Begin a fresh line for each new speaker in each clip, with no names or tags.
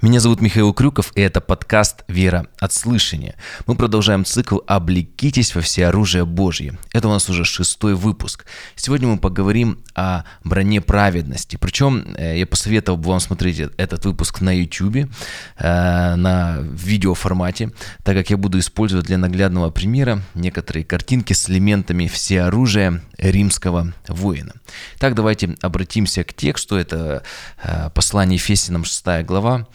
Меня зовут Михаил Крюков, и это подкаст «Вера от слышания». Мы продолжаем цикл «Облекитесь во все оружие Божье». Это у нас уже шестой выпуск. Сегодня мы поговорим о броне праведности. Причем э, я посоветовал бы вам смотреть этот выпуск на YouTube, э, на видеоформате, так как я буду использовать для наглядного примера некоторые картинки с элементами всеоружия римского воина. Так, давайте обратимся к тексту. Это э, послание Ефесянам 6 глава,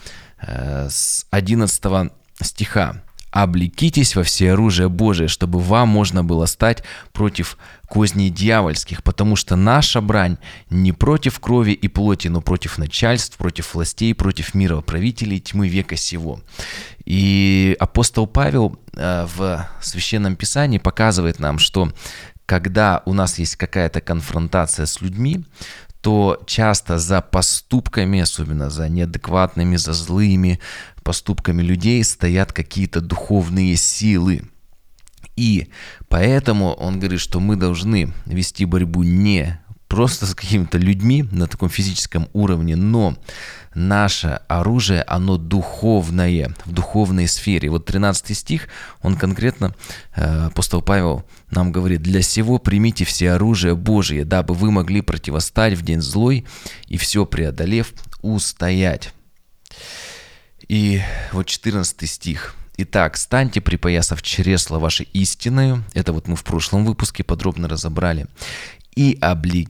с 11 стиха. «Облекитесь во все оружие Божие, чтобы вам можно было стать против козней дьявольских, потому что наша брань не против крови и плоти, но против начальств, против властей, против мира правителей тьмы века сего». И апостол Павел э, в Священном Писании показывает нам, что когда у нас есть какая-то конфронтация с людьми, то часто за поступками, особенно за неадекватными, за злыми поступками людей стоят какие-то духовные силы. И поэтому он говорит, что мы должны вести борьбу не просто с какими-то людьми на таком физическом уровне, но наше оружие, оно духовное, в духовной сфере. Вот 13 стих, он конкретно, э, апостол Павел нам говорит, «Для сего примите все оружие Божие, дабы вы могли противостать в день злой и все преодолев, устоять». И вот 14 стих. Итак, станьте, припоясав чресло вашей истиною, это вот мы в прошлом выпуске подробно разобрали, и обли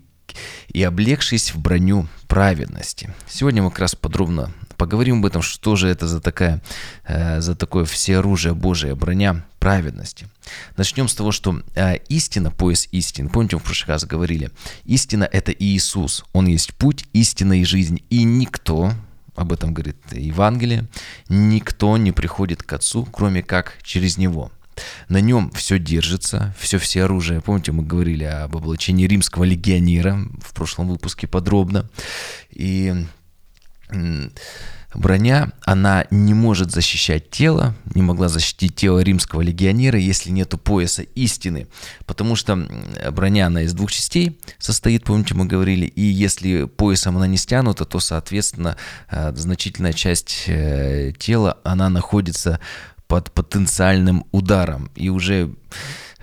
и облегшись в броню праведности. Сегодня мы как раз подробно поговорим об этом, что же это за, такая, э, за такое всеоружие Божие, броня праведности. Начнем с того, что э, истина, пояс истин, помните, мы в прошлый раз говорили, истина – это Иисус, Он есть путь, истина и жизнь, и никто, об этом говорит Евангелие, никто не приходит к Отцу, кроме как через Него – на нем все держится, все все оружие. Помните, мы говорили об облачении римского легионера в прошлом выпуске подробно. И броня, она не может защищать тело, не могла защитить тело римского легионера, если нету пояса истины, потому что броня, она из двух частей состоит, помните, мы говорили, и если поясом она не стянута, то, соответственно, э, значительная часть э, тела, она находится под потенциальным ударом. И уже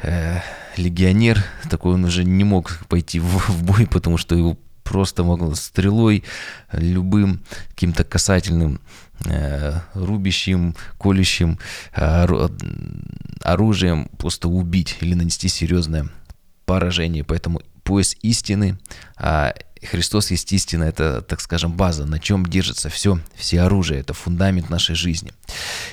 э, легионер такой, он уже не мог пойти в, в бой, потому что его просто могло стрелой, любым каким-то касательным э, рубящим, колющим э, оружием просто убить или нанести серьезное поражение. Поэтому пояс истины, а Христос есть истина, это, так скажем, база, на чем держится все, все оружие, это фундамент нашей жизни.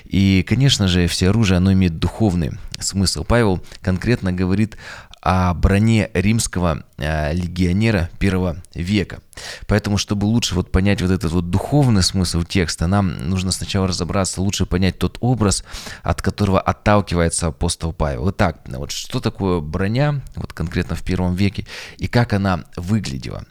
И, конечно же, все оружие, оно имеет духовный смысл. Павел конкретно говорит о броне римского легионера первого века. Поэтому, чтобы лучше вот понять вот этот вот духовный смысл текста, нам нужно сначала разобраться, лучше понять тот образ, от которого отталкивается апостол Павел. Итак, вот что такое броня, вот конкретно в первом веке, и как она выглядела.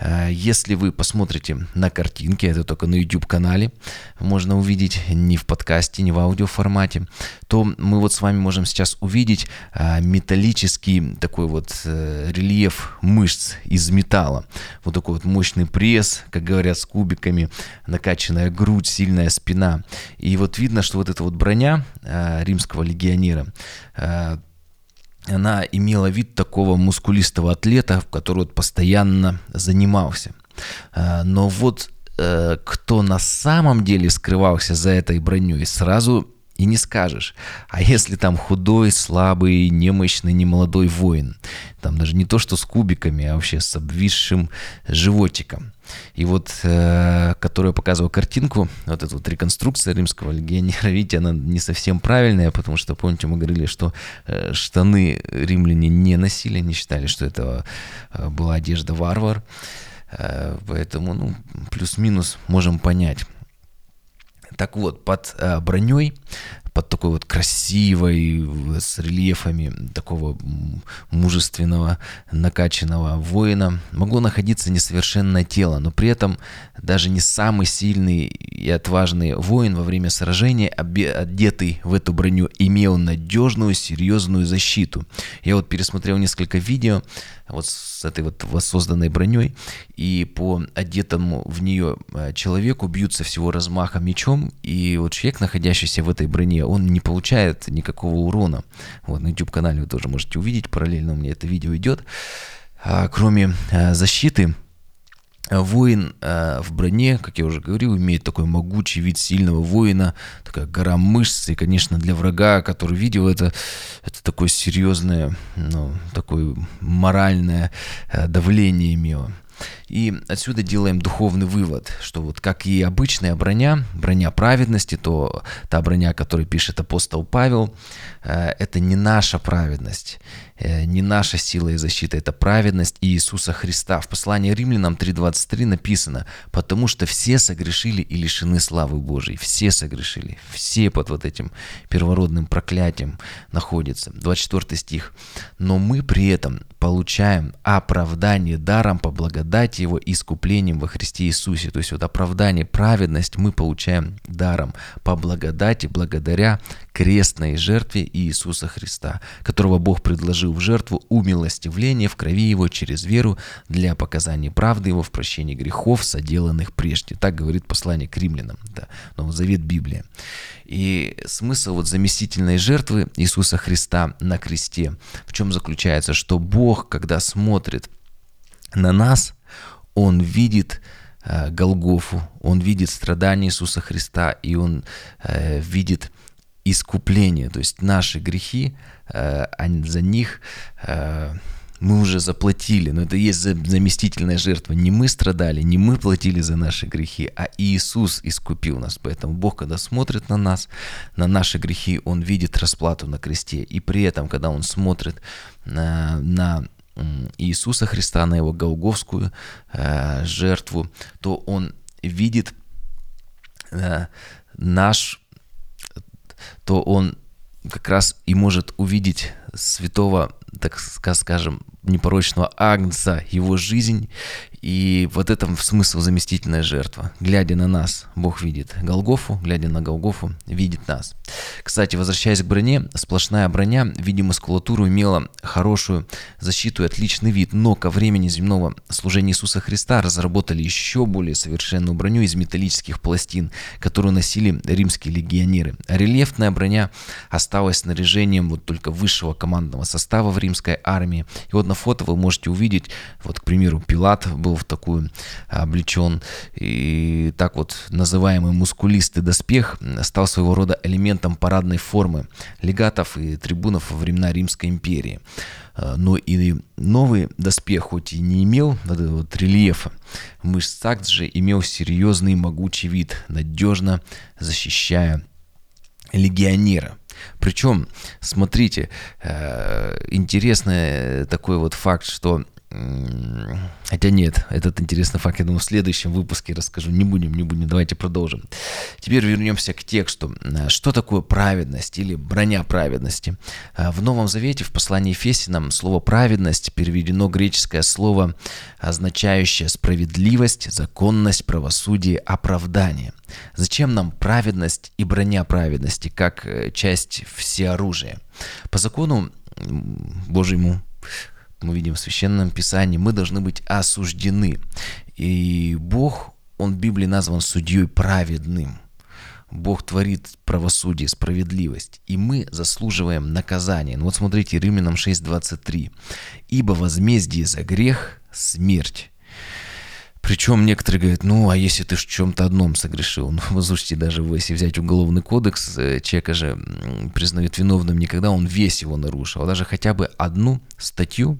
Э, если вы посмотрите на картинки, это только на YouTube-канале, можно увидеть не в подкасте, не в аудиоформате, то мы вот с вами можем сейчас увидеть э, металлический такой вот э, рельеф мышц из металла. Вот такой вот мощный пресс, как говорят, с кубиками, накачанная грудь, сильная спина. И вот видно, что вот эта вот броня э, римского легионера, э, она имела вид такого мускулистого атлета, который вот постоянно занимался. Э, но вот э, кто на самом деле скрывался за этой броней, сразу и не скажешь. А если там худой, слабый, немощный, немолодой воин? Там даже не то, что с кубиками, а вообще с обвисшим животиком. И вот, э, которую я показывал картинку, вот эта вот реконструкция римского легионера, видите, она не совсем правильная, потому что, помните, мы говорили, что э, штаны римляне не носили, не считали, что это э, была одежда варвар. Э, поэтому, ну, плюс-минус можем понять. Так вот, под э, броней под такой вот красивой, с рельефами такого мужественного, накачанного воина, могло находиться несовершенное тело, но при этом даже не самый сильный и отважный воин во время сражения, одетый в эту броню, имел надежную, серьезную защиту. Я вот пересмотрел несколько видео, вот с этой вот воссозданной броней, и по одетому в нее э, человеку бьются всего размаха мечом, и вот человек, находящийся в этой броне, он не получает никакого урона. Вот на YouTube-канале вы тоже можете увидеть, параллельно у меня это видео идет. А, кроме а, защиты, Воин э, в броне, как я уже говорил, имеет такой могучий вид сильного воина, такая гора мышц, и, конечно, для врага, который видел это, это такое серьезное, ну, такое моральное э, давление имело. И отсюда делаем духовный вывод, что вот как и обычная броня, броня праведности, то та броня, о которой пишет апостол Павел, э, это не наша праведность, э, не наша сила и защита, это праведность Иисуса Христа. В послании римлянам 3.23 написано, потому что все согрешили и лишены славы Божией, все согрешили, все под вот этим первородным проклятием находятся. 24 стих. Но мы при этом получаем оправдание даром по благодати его искуплением во Христе Иисусе. То есть вот оправдание, праведность мы получаем даром по благодати, благодаря крестной жертве Иисуса Христа, которого Бог предложил в жертву умилостивления в крови Его через веру для показания правды Его в прощении грехов, соделанных прежде. Так говорит послание к римлянам, да, Новый Завет Библия. И смысл вот заместительной жертвы Иисуса Христа на кресте в чем заключается, что Бог, когда смотрит на нас, он видит э, Голгофу, он видит страдания Иисуса Христа, и он э, видит искупление, то есть наши грехи, э, за них э, мы уже заплатили, но это есть заместительная жертва. Не мы страдали, не мы платили за наши грехи, а Иисус искупил нас. Поэтому Бог, когда смотрит на нас, на наши грехи, Он видит расплату на кресте. И при этом, когда Он смотрит на, на Иисуса Христа, на его голговскую э, жертву, то он видит э, наш, то он как раз и может увидеть святого, так скажем, непорочного Агнца, его жизнь и вот этом смысл заместительная жертва. Глядя на нас, Бог видит Голгофу, глядя на Голгофу, видит нас. Кстати, возвращаясь к броне, сплошная броня в виде имела хорошую защиту и отличный вид, но ко времени земного служения Иисуса Христа разработали еще более совершенную броню из металлических пластин, которую носили римские легионеры. рельефная броня осталась снаряжением вот только высшего командного состава в римской армии. И вот на фото вы можете увидеть, вот, к примеру, Пилат был в такую облечен. И так вот называемый мускулистый доспех стал своего рода элементом парадной формы легатов и трибунов во времена Римской империи. А, но и новый доспех, хоть и не имел вот этого вот рельефа, мышц также имел серьезный могучий вид, надежно защищая легионера. Причем, смотрите, э, интересный такой вот факт, что Хотя нет, этот интересный факт, я думаю, в следующем выпуске расскажу. Не будем, не будем, давайте продолжим. Теперь вернемся к тексту. Что такое праведность или броня праведности? В Новом Завете, в послании Ефесянам, слово «праведность» переведено греческое слово, означающее справедливость, законность, правосудие, оправдание. Зачем нам праведность и броня праведности, как э, часть всеоружия? По закону Божьему мы видим в Священном Писании, мы должны быть осуждены. И Бог, Он в Библии назван судьей праведным. Бог творит правосудие, справедливость, и мы заслуживаем наказания. Ну вот смотрите, Римлянам 6.23. «Ибо возмездие за грех – смерть». Причем некоторые говорят, ну, а если ты в чем-то одном согрешил? Ну, слушайте, даже если взять уголовный кодекс, э, человека же признают виновным не когда он весь его нарушил, а даже хотя бы одну статью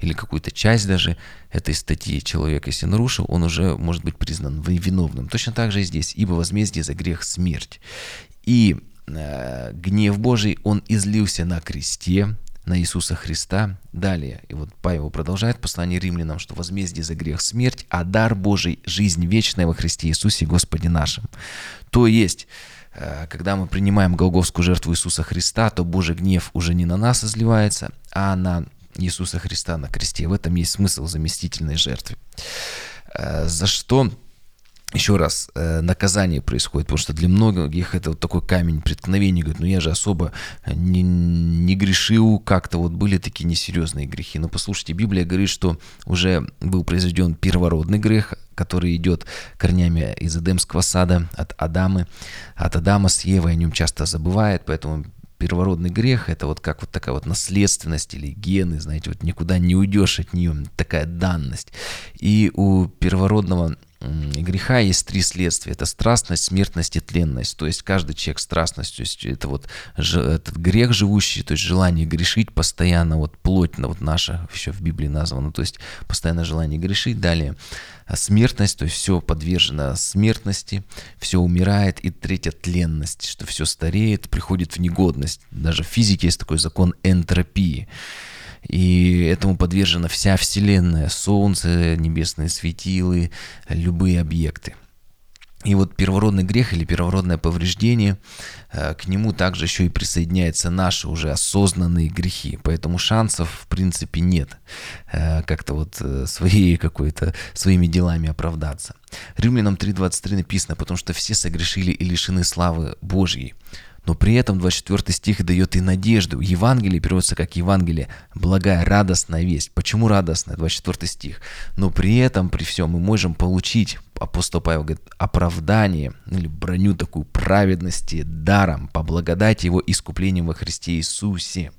или какую-то часть даже этой статьи человек, если нарушил, он уже может быть признан виновным. Точно так же и здесь, ибо возмездие за грех смерть. И э, гнев Божий, он излился на кресте, на Иисуса Христа. Далее, и вот Павел продолжает послание римлянам, что возмездие за грех смерть, а дар Божий – жизнь вечная во Христе Иисусе Господе нашим. То есть, э, когда мы принимаем голговскую жертву Иисуса Христа, то Божий гнев уже не на нас изливается, а на Иисуса Христа на кресте. В этом есть смысл заместительной жертвы. Э, за что еще раз, э, наказание происходит, потому что для многих это вот такой камень преткновения, говорят, ну я же особо не, не грешил, как-то вот были такие несерьезные грехи. Но послушайте, Библия говорит, что уже был произведен первородный грех, который идет корнями из Эдемского сада, от Адамы, от Адама с Евой, о нем часто забывает, поэтому первородный грех – это вот как вот такая вот наследственность или гены, знаете, вот никуда не уйдешь от нее, такая данность. И у первородного греха есть три следствия. Это страстность, смертность и тленность. То есть каждый человек страстность, то есть это вот этот грех живущий, то есть желание грешить постоянно, вот плоть вот наша еще в Библии названа, то есть постоянно желание грешить. Далее а смертность, то есть все подвержено смертности, все умирает. И третья тленность, что все стареет, приходит в негодность. Даже в физике есть такой закон энтропии. И этому подвержена вся Вселенная, Солнце, небесные светилы, любые объекты. И вот первородный грех или первородное повреждение, э, к нему также еще и присоединяются наши уже осознанные грехи. Поэтому шансов в принципе нет э, как-то вот э, своей какой-то, своими делами оправдаться. Римлянам 3.23 написано, потому что все согрешили и лишены славы Божьей. Но при этом 24 стих дает и надежду. Евангелие переводится как Евангелие, благая, радостная весть. Почему радостная? 24 стих. Но при этом, при всем, мы можем получить, апостол Павел говорит, оправдание или броню такую праведности даром по благодати его искуплением во Христе Иисусе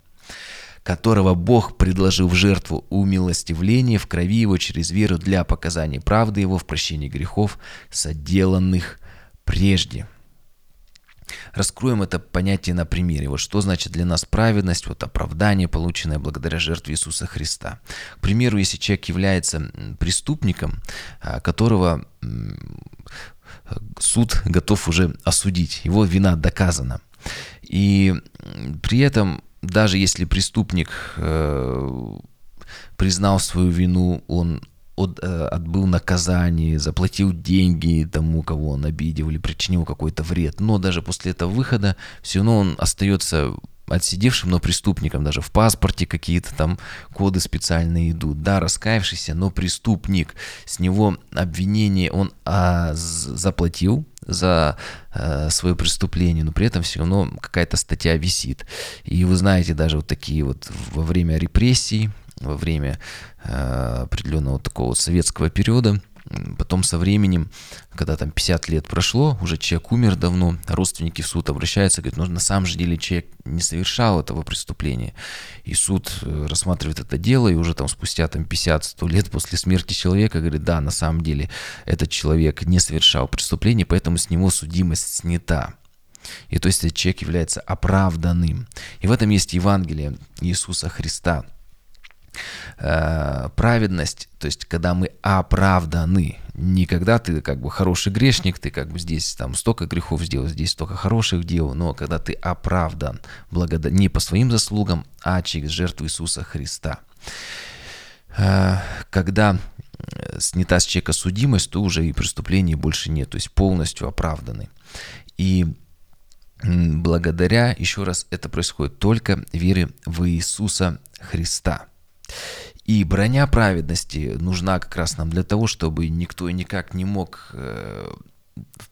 которого Бог предложил в жертву умилостивления в крови его через веру для показания правды его в прощении грехов, соделанных прежде. Раскроем это понятие на примере. Вот что значит для нас праведность, вот оправдание, полученное благодаря жертве Иисуса Христа. К примеру, если человек является преступником, а, которого суд готов уже осудить, его вина доказана. И при этом, даже если преступник э, признал свою вину, он от, э, отбыл наказание, заплатил деньги тому, кого он обидел или причинил какой-то вред. Но даже после этого выхода все равно он остается отсидевшим, но преступником. Даже в паспорте какие-то там коды специальные идут. Да, раскаявшийся, но преступник. С него обвинение он а, заплатил за а, свое преступление, но при этом все равно какая-то статья висит. И вы знаете, даже вот такие вот во время репрессий, во время э, определенного такого советского периода. Потом со временем, когда там 50 лет прошло, уже человек умер давно, родственники в суд обращаются, говорят, ну на самом же деле человек не совершал этого преступления. И суд э, рассматривает это дело, и уже там спустя там 50-100 лет после смерти человека говорит, да, на самом деле этот человек не совершал преступления, поэтому с него судимость снята. И то есть этот человек является оправданным. И в этом есть Евангелие Иисуса Христа – Э, праведность, то есть когда мы оправданы, не когда ты как бы хороший грешник, ты как бы здесь там столько грехов сделал, здесь столько хороших дел, но когда ты оправдан благодар... не по своим заслугам, а через жертву Иисуса Христа. Э, когда снята с человека судимость, то уже и преступлений больше нет, то есть полностью оправданы. И благодаря, еще раз, это происходит только вере в Иисуса Христа. И броня праведности нужна как раз нам для того, чтобы никто никак не мог э,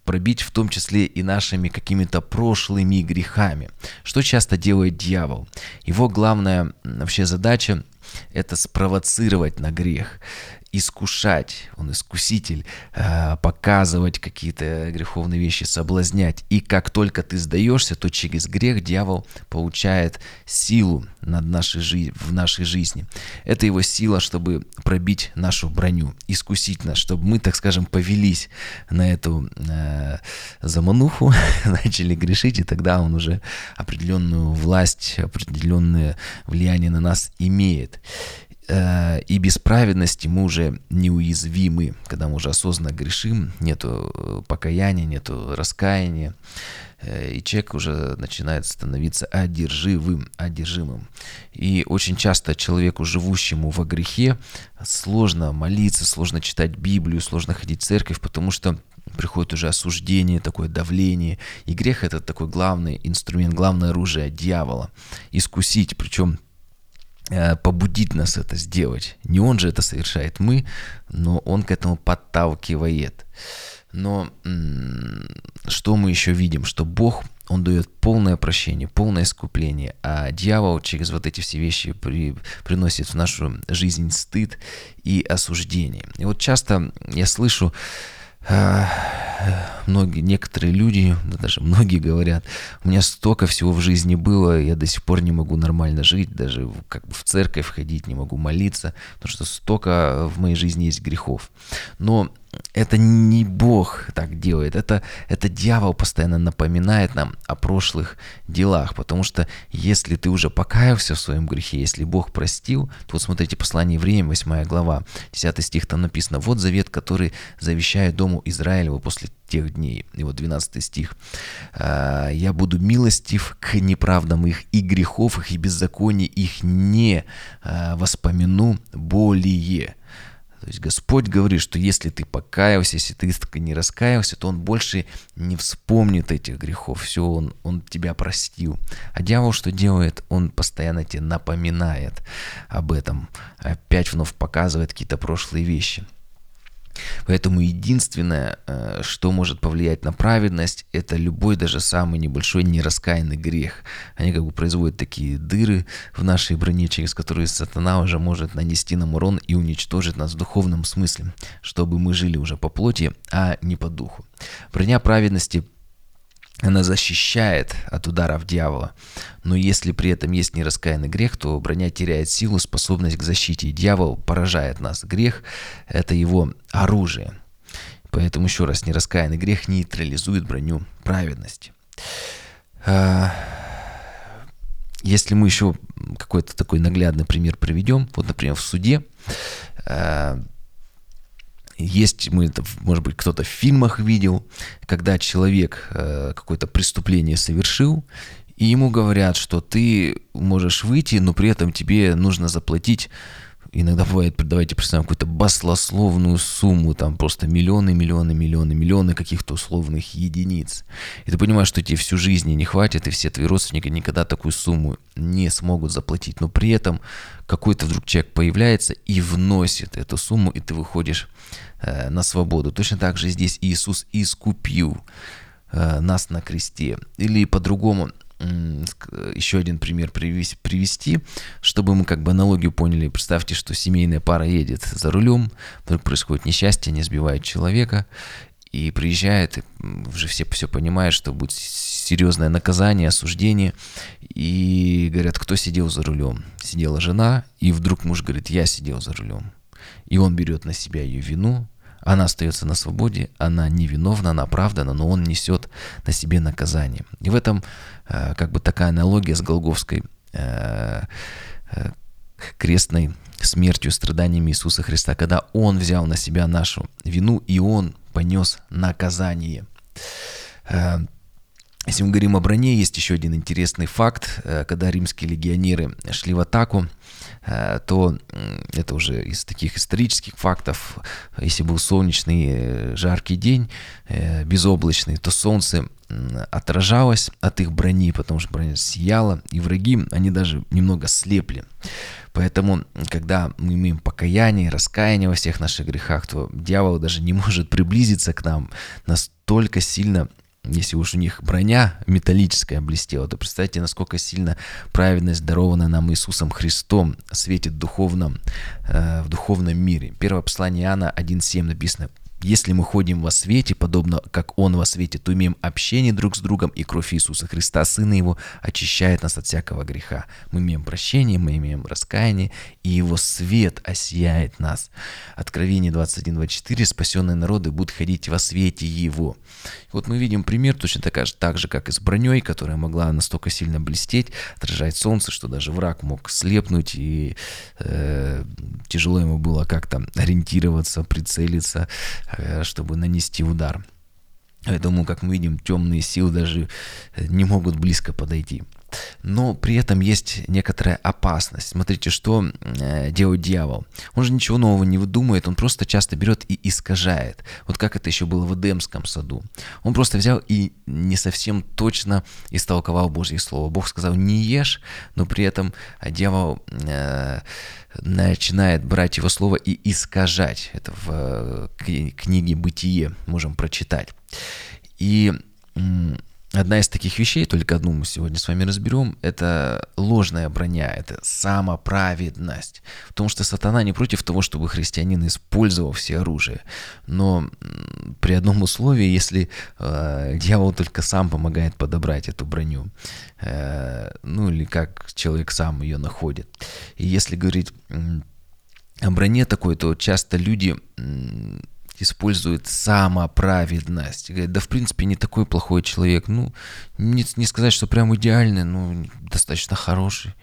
пробить в том числе и нашими какими-то прошлыми грехами. Что часто делает дьявол? Его главная вообще задача – это спровоцировать на грех искушать, он искуситель, э, показывать какие-то греховные вещи, соблазнять. И как только ты сдаешься, то через грех дьявол получает силу над нашей жи- в нашей жизни. Это его сила, чтобы пробить нашу броню, искусить нас, чтобы мы, так скажем, повелись на эту э, замануху, начали грешить, и тогда он уже определенную власть, определенное влияние на нас имеет. Э, и без праведности мы уже неуязвимы, когда мы уже осознанно грешим, нету э, покаяния, нету раскаяния, э, и человек уже начинает становиться одерживым, одержимым. И очень часто человеку, живущему во грехе, сложно молиться, сложно читать Библию, сложно ходить в церковь, потому что приходит уже осуждение, такое давление. И грех это такой главный инструмент, главное оружие дьявола. Искусить, причем э, побудить нас это сделать. Не он же это совершает, мы, но он к этому подталкивает. Но что мы еще видим? Что Бог, Он дает полное прощение, полное искупление, а дьявол через вот эти все вещи при, приносит в нашу жизнь стыд и осуждение. И вот часто я слышу, многие, некоторые люди, да даже многие говорят, у меня столько всего в жизни было, я до сих пор не могу нормально жить, даже как бы в церковь ходить, не могу молиться, потому что столько в моей жизни есть грехов. Но это не Бог так делает, это, это дьявол постоянно напоминает нам о прошлых делах, потому что если ты уже покаялся в своем грехе, если Бог простил, то вот смотрите, послание Евреям, 8 глава, 10 стих, там написано, вот завет, который завещает Дому Израилеву после тех дней. И вот 12 стих. «А, «Я буду милостив к неправдам их, и грехов их, и беззаконий их не а, воспомяну более». То есть Господь говорит, что если ты покаялся, если ты не раскаялся, то Он больше не вспомнит этих грехов. Все, Он, он тебя простил. А дьявол что делает? Он постоянно тебе напоминает об этом. Опять вновь показывает какие-то прошлые вещи. Поэтому единственное, э, что может повлиять на праведность, это любой даже самый небольшой нераскаянный грех. Они как бы производят такие дыры в нашей броне, через которые сатана уже может нанести нам урон и уничтожить нас в духовном смысле, чтобы мы жили уже по плоти, а не по духу. Броня праведности она защищает от ударов дьявола. Но если при этом есть нераскаянный грех, то броня теряет силу, способность к защите. Дьявол поражает нас. Грех – это его оружие. Поэтому еще раз, нераскаянный грех нейтрализует броню праведности. А, если мы еще какой-то такой наглядный пример приведем, вот, например, в суде, а, есть, мы это, может быть, кто-то в фильмах видел, когда человек э, какое-то преступление совершил, и ему говорят, что ты можешь выйти, но при этом тебе нужно заплатить иногда бывает, давайте представим какую-то баслословную сумму, там просто миллионы, миллионы, миллионы, миллионы каких-то условных единиц. И ты понимаешь, что тебе всю жизнь не хватит, и все твои родственники никогда такую сумму не смогут заплатить. Но при этом какой-то вдруг человек появляется и вносит эту сумму, и ты выходишь э, на свободу. Точно так же здесь Иисус искупил э, нас на кресте. Или по-другому, еще один пример привести, чтобы мы как бы аналогию поняли. Представьте, что семейная пара едет за рулем, вдруг происходит несчастье, не сбивает человека, и приезжает, уже все все понимают, что будет серьезное наказание, осуждение, и говорят, кто сидел за рулем? Сидела жена, и вдруг муж говорит, я сидел за рулем. И он берет на себя ее вину, она остается на свободе, она невиновна, она оправдана, но он несет на себе наказание. И в этом э, как бы такая аналогия с Голговской э, э, крестной смертью, страданиями Иисуса Христа, когда Он взял на себя нашу вину, и Он понес наказание. Если мы говорим о броне, есть еще один интересный факт. Когда римские легионеры шли в атаку, Э, то это уже из таких исторических фактов, если был солнечный э, жаркий день, э, безоблачный, то солнце отражалось от их брони, потому что броня сияла, и враги, они даже немного слепли. Поэтому, когда мы имеем покаяние, раскаяние во всех наших грехах, то дьявол даже не может приблизиться к нам настолько сильно если уж у них броня металлическая блестела, то представьте, насколько сильно праведность, дарованная нам Иисусом Христом, светит духовном, э, в духовном мире. Первое послание Иоанна 1.7 написано если мы ходим во свете, подобно как Он во свете, то имеем общение друг с другом, и кровь Иисуса Христа, Сына Его, очищает нас от всякого греха. Мы имеем прощение, мы имеем раскаяние, и Его свет осияет нас. Откровение 21.24. Спасенные народы будут ходить во свете Его. вот мы видим пример точно так же, так же, как и с броней, которая могла настолько сильно блестеть, отражать солнце, что даже враг мог слепнуть, и э, тяжело ему было как-то ориентироваться, прицелиться, чтобы нанести удар. Поэтому, как мы видим, темные силы даже э, не могут близко подойти. Но при этом есть некоторая опасность. Смотрите, что э, делает дьявол. Он же ничего нового не выдумывает, он просто часто берет и искажает. Вот как это еще было в Эдемском саду. Он просто взял и не совсем точно истолковал Божье Слово. Бог сказал, не ешь, но при этом дьявол э, начинает брать его слово и искажать. Это в э, книге «Бытие» можем прочитать. И Одна из таких вещей, только одну мы сегодня с вами разберем, это ложная броня, это самоправедность. Потому что сатана не против того, чтобы христианин использовал все оружие. Но при одном условии, если э, дьявол только сам помогает подобрать эту броню, э, ну или как человек сам ее находит. И если говорить о броне такой, то часто люди использует самоправедность. Говорит, да в принципе не такой плохой человек. Ну, не, не сказать, что прям идеальный, но достаточно хороший.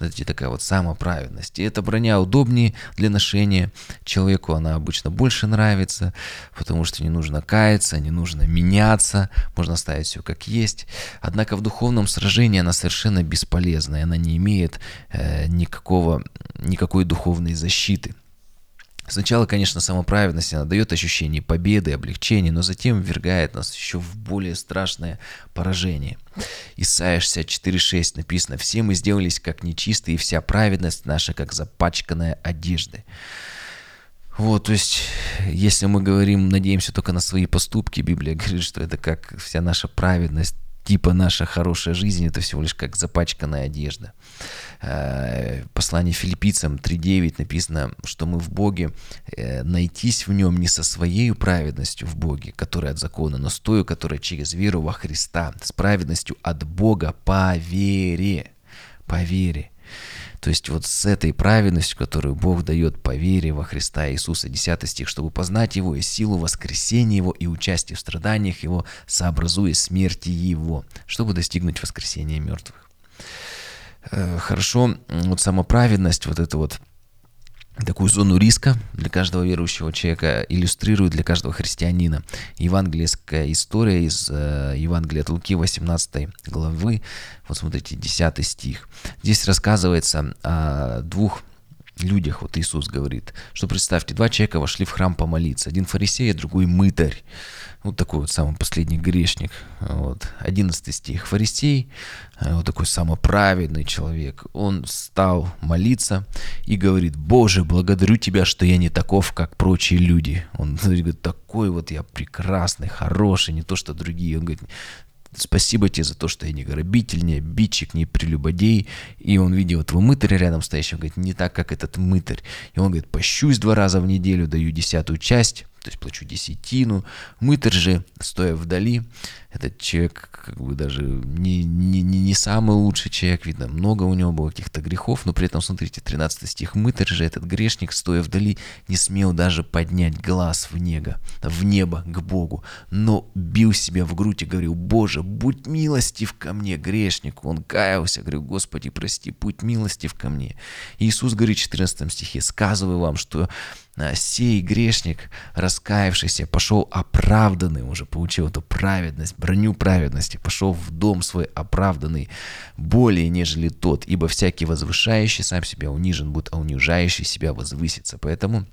Это такая вот самоправедность. И эта броня удобнее для ношения. Человеку она обычно больше нравится, потому что не нужно каяться, не нужно меняться, можно оставить все как есть. Однако в духовном сражении она совершенно бесполезна, и она не имеет э, никакого, никакой духовной защиты. Сначала, конечно, самоправедность, она дает ощущение победы, облегчения, но затем ввергает нас еще в более страшное поражение. Исайя 64.6 написано «Все мы сделались как нечистые, и вся праведность наша, как запачканная одежда». Вот, то есть, если мы говорим, надеемся только на свои поступки, Библия говорит, что это как вся наша праведность, типа наша хорошая жизнь, это всего лишь как запачканная одежда. Э, послание филиппийцам 3.9 написано, что мы в Боге э, найтись в нем не со своей праведностью в Боге, которая от закона, но с той, которая через веру во Христа, с праведностью от Бога по вере. По вере. То есть вот с этой праведностью, которую Бог дает по вере во Христа Иисуса, 10 стих, чтобы познать Его и силу воскресения Его и участие в страданиях Его, сообразуя смерти Его, чтобы достигнуть воскресения мертвых. Э, хорошо, вот самоправедность, вот это вот такую зону риска для каждого верующего человека иллюстрирует для каждого христианина. Евангельская история из э, Евангелия от Луки 18 главы, вот смотрите, 10 стих. Здесь рассказывается о двух людях, вот Иисус говорит, что представьте, два человека вошли в храм помолиться, один фарисей, а другой мытарь вот такой вот самый последний грешник. Вот. 11 стих. Фарисей, э, вот такой самоправедный человек, он стал молиться и говорит, Боже, благодарю Тебя, что я не таков, как прочие люди. Он говорит, такой вот я прекрасный, хороший, не то, что другие. Он говорит, Спасибо тебе за то, что я не грабитель, не обидчик, не прелюбодей. И он видел этого мытаря рядом стоящего, говорит, не так, как этот мытарь. И он говорит, пощусь два раза в неделю, даю десятую часть то есть плачу десятину. Мытарь же, стоя вдали, этот человек как бы даже не, не, не самый лучший человек, видно, много у него было каких-то грехов, но при этом, смотрите, 13 стих, мытарь же, этот грешник, стоя вдали, не смел даже поднять глаз в небо, в небо к Богу, но бил себя в грудь и говорил, Боже, будь милостив ко мне, грешнику. Он каялся, говорил, Господи, прости, будь милостив ко мне. Иисус говорит в 14 стихе, сказываю вам, что сей грешник, раскаявшийся, пошел оправданный, уже получил эту праведность, броню праведности, пошел в дом свой оправданный более, нежели тот, ибо всякий возвышающий сам себя унижен будет, а унижающий себя возвысится. Поэтому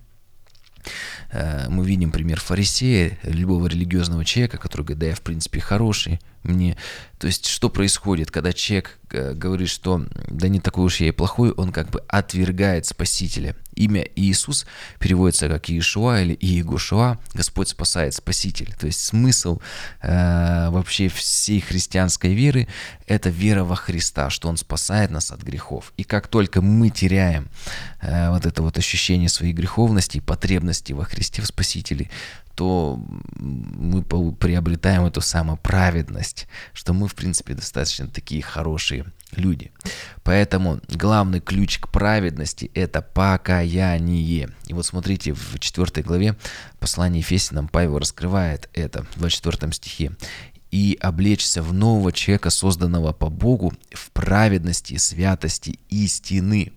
э, мы видим пример фарисея, любого религиозного человека, который говорит, да я в принципе хороший, мне... То есть что происходит, когда человек э, говорит, что да не такой уж я и плохой, он как бы отвергает Спасителя. Имя Иисус переводится как Иешуа или Иегушуа, Господь спасает, Спаситель. То есть смысл э, вообще всей христианской веры – это вера во Христа, что Он спасает нас от грехов. И как только мы теряем э, вот это вот ощущение своей греховности и потребности во Христе, в Спасителе, то мы приобретаем эту самоправедность, что мы, в принципе, достаточно такие хорошие люди. Поэтому главный ключ к праведности – это покаяние. И вот смотрите, в 4 главе послания Ефесянам Павел раскрывает это в 24 стихе и облечься в нового человека, созданного по Богу, в праведности, святости, истины.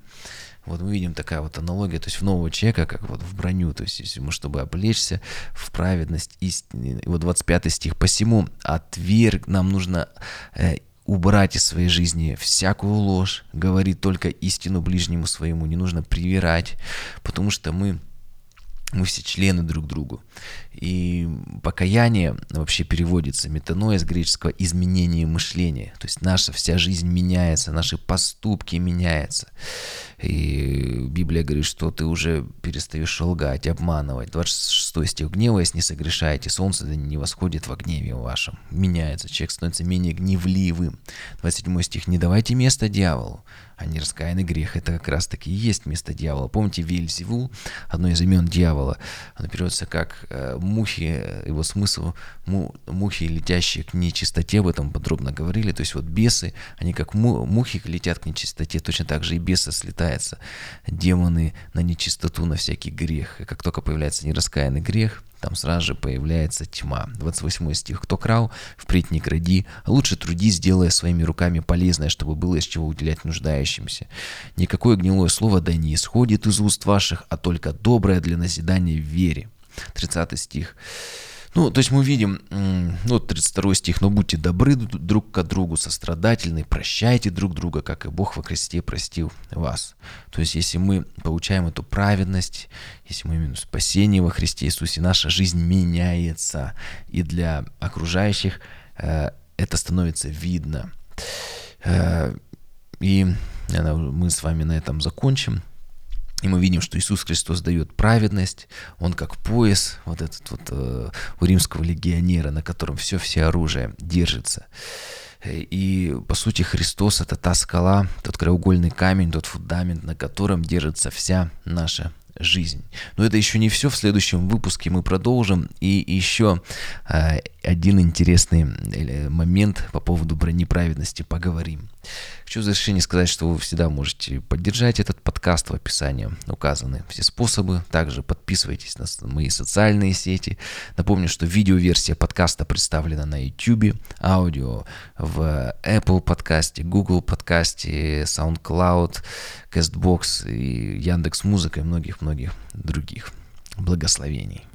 Вот мы видим такая вот аналогия, то есть в нового человека, как вот в броню, то есть если мы, чтобы облечься в праведность истины. И вот 25 стих, посему отверг, нам нужно э, убрать из своей жизни всякую ложь, говорить только истину ближнему своему, не нужно привирать, потому что мы мы все члены друг другу. И покаяние вообще переводится метаноя с греческого изменение мышления. То есть наша вся жизнь меняется, наши поступки меняются. И Библия говорит, что ты уже перестаешь лгать, обманывать. 26 стих. Гневаясь, не согрешайте, солнце не восходит во гневе вашем. Меняется, человек становится менее гневливым. 27 стих. Не давайте место дьяволу а не раскаянный грех. Это как раз таки и есть место дьявола. Помните Вельзевул, одно из имен дьявола, оно переводится как э, мухи, его смысл му, мухи, летящие к нечистоте, об этом подробно говорили. То есть вот бесы, они как му, мухи летят к нечистоте, точно так же и бесы слетаются, демоны на нечистоту, на всякий грех. И как только появляется нераскаянный грех, там сразу же появляется тьма. 28 стих. «Кто крал, впредь не кради, лучше трудись, делая своими руками полезное, чтобы было из чего уделять нуждающимся. Никакое гнилое слово да не исходит из уст ваших, а только доброе для назидания в вере». 30 стих. Ну, то есть мы видим, ну, 32 стих, но будьте добры друг к другу, сострадательны, прощайте друг друга, как и Бог во Христе простил вас. То есть если мы получаем эту праведность, если мы имеем спасение во Христе Иисусе, наша жизнь меняется, и для окружающих э, это становится видно. Э, и э, мы с вами на этом закончим. И мы видим, что Иисус Христос дает праведность, Он как пояс, вот этот вот э, у римского легионера, на котором все, все оружие держится. И, по сути, Христос — это та скала, тот краеугольный камень, тот фундамент, на котором держится вся наша жизнь. Но это еще не все. В следующем выпуске мы продолжим. И еще э, один интересный э, момент по поводу бронеправедности поговорим. Хочу в завершение сказать, что вы всегда можете поддержать этот подкаст в описании. Указаны все способы. Также подписывайтесь на мои социальные сети. Напомню, что видеоверсия подкаста представлена на YouTube, аудио в Apple подкасте, Google подкасте, SoundCloud, CastBox и Яндекс Музыка и многих-многих других. Благословений.